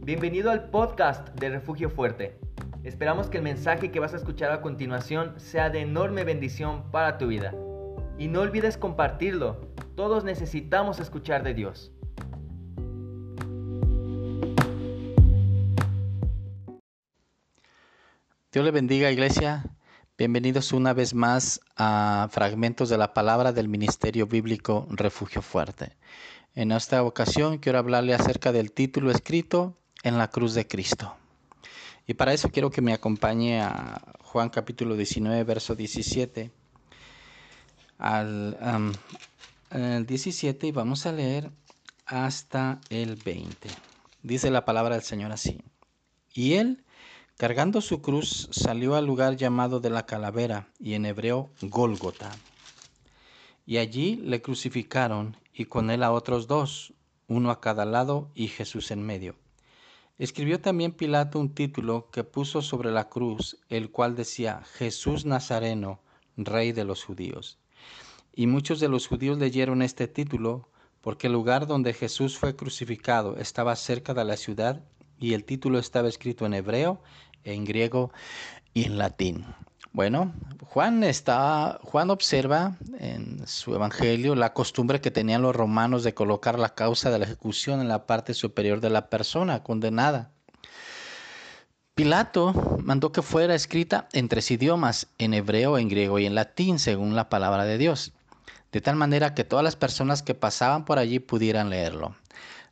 Bienvenido al podcast de Refugio Fuerte. Esperamos que el mensaje que vas a escuchar a continuación sea de enorme bendición para tu vida. Y no olvides compartirlo, todos necesitamos escuchar de Dios. Dios le bendiga iglesia. Bienvenidos una vez más a fragmentos de la palabra del Ministerio Bíblico Refugio Fuerte. En esta ocasión quiero hablarle acerca del título escrito en la cruz de Cristo. Y para eso quiero que me acompañe a Juan capítulo 19, verso 17. Al 17 y vamos a leer hasta el 20. Dice la palabra del Señor así. Y él, cargando su cruz, salió al lugar llamado de la calavera y en hebreo Gólgota. Y allí le crucificaron y con él a otros dos, uno a cada lado y Jesús en medio. Escribió también Pilato un título que puso sobre la cruz, el cual decía Jesús Nazareno, Rey de los judíos. Y muchos de los judíos leyeron este título porque el lugar donde Jesús fue crucificado estaba cerca de la ciudad y el título estaba escrito en hebreo, en griego y en latín. Bueno, Juan está, Juan observa en su evangelio la costumbre que tenían los romanos de colocar la causa de la ejecución en la parte superior de la persona condenada. Pilato mandó que fuera escrita en tres idiomas, en hebreo, en griego y en latín, según la palabra de Dios, de tal manera que todas las personas que pasaban por allí pudieran leerlo.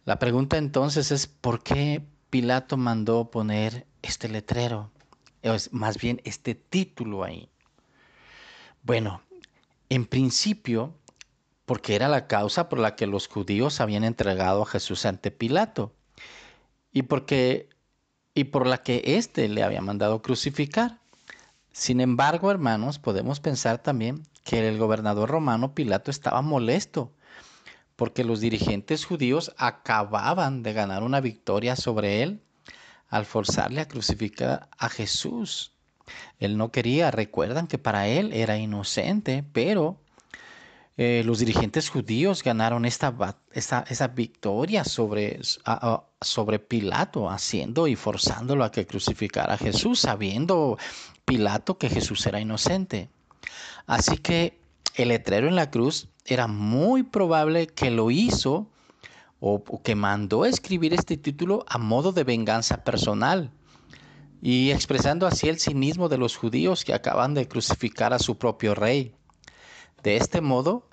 La pregunta entonces es, ¿por qué Pilato mandó poner este letrero? es más bien este título ahí. Bueno, en principio, porque era la causa por la que los judíos habían entregado a Jesús ante Pilato y porque y por la que éste le había mandado crucificar. Sin embargo, hermanos, podemos pensar también que el gobernador romano Pilato estaba molesto porque los dirigentes judíos acababan de ganar una victoria sobre él al forzarle a crucificar a Jesús. Él no quería, recuerdan que para él era inocente, pero eh, los dirigentes judíos ganaron esta, esa victoria sobre, sobre Pilato, haciendo y forzándolo a que crucificara a Jesús, sabiendo Pilato que Jesús era inocente. Así que el letrero en la cruz era muy probable que lo hizo o, que mandó escribir este título a modo de venganza personal y expresando así el cinismo de los judíos que acaban de crucificar a su propio rey. De este modo,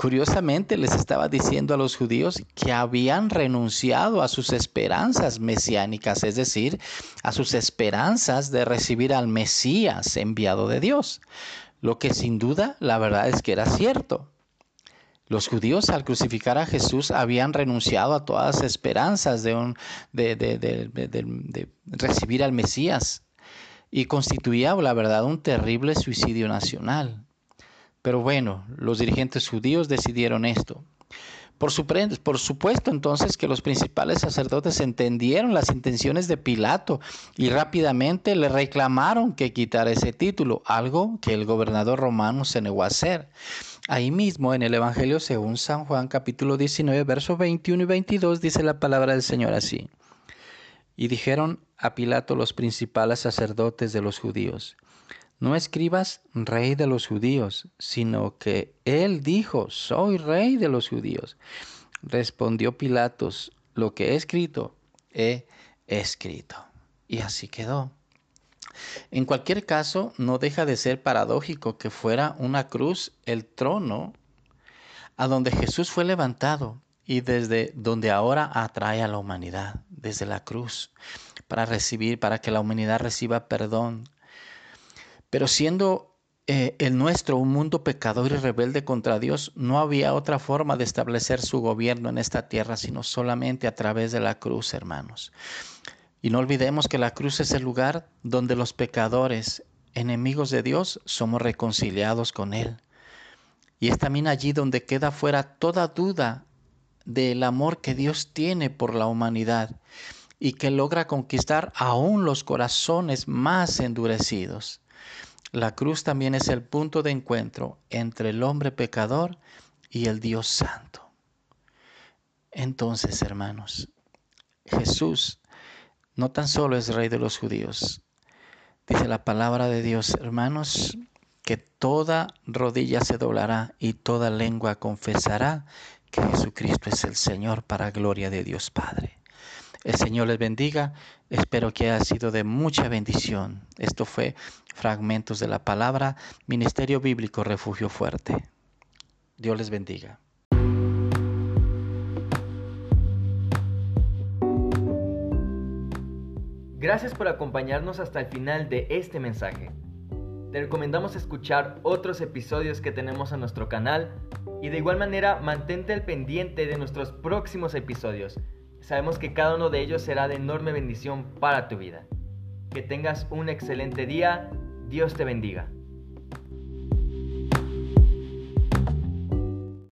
curiosamente les estaba diciendo a los judíos que habían renunciado a sus esperanzas mesiánicas, es decir, a sus esperanzas de recibir al Mesías enviado de Dios, lo que sin duda la verdad es que era cierto. Los judíos al crucificar a Jesús habían renunciado a todas esperanzas de, un, de, de, recibir al Mesías y constituía, la verdad, un terrible suicidio nacional. Pero bueno, los dirigentes judíos decidieron esto. Por, supuesto entonces que los principales sacerdotes entendieron las intenciones de Pilato y rápidamente le reclamaron que quitara ese título, algo que el gobernador romano se negó a hacer. Ahí mismo en el Evangelio según San Juan capítulo 19 versos 21 y 22 dice la palabra del Señor así. Y dijeron a Pilato los principales sacerdotes de los judíos, no escribas rey de los judíos, sino que él dijo, soy rey de los judíos. Respondió Pilatos, lo que he escrito, he escrito. Y así quedó. En cualquier caso, no deja de ser paradójico que fuera una cruz el trono a donde Jesús fue levantado y desde donde ahora atrae a la humanidad, desde la cruz, para recibir, para que la humanidad reciba perdón. Pero siendo eh, el nuestro un mundo pecador y rebelde contra Dios, no había otra forma de establecer su gobierno en esta tierra, sino solamente a través de la cruz, hermanos. Y no olvidemos que la cruz es el lugar donde los pecadores, enemigos de Dios, somos reconciliados con Él. Y es también allí donde queda fuera toda duda del amor que Dios tiene por la humanidad y que logra conquistar aún los corazones más endurecidos. La cruz también es el punto de encuentro entre el hombre pecador y el Dios santo. Entonces, hermanos, Jesús no tan solo es rey de los judíos. Dice la palabra de Dios, hermanos, que toda rodilla se doblará y toda lengua confesará que Jesucristo es el Señor para gloria de Dios Padre. El Señor les bendiga. Espero que haya sido de mucha bendición. Esto fue fragmentos de la palabra Ministerio Bíblico Refugio Fuerte. Dios les bendiga. Gracias por acompañarnos hasta el final de este mensaje. Te recomendamos escuchar otros episodios que tenemos en nuestro canal y de igual manera mantente al pendiente de nuestros próximos episodios. Sabemos que cada uno de ellos será de enorme bendición para tu vida. Que tengas un excelente día. Dios te bendiga.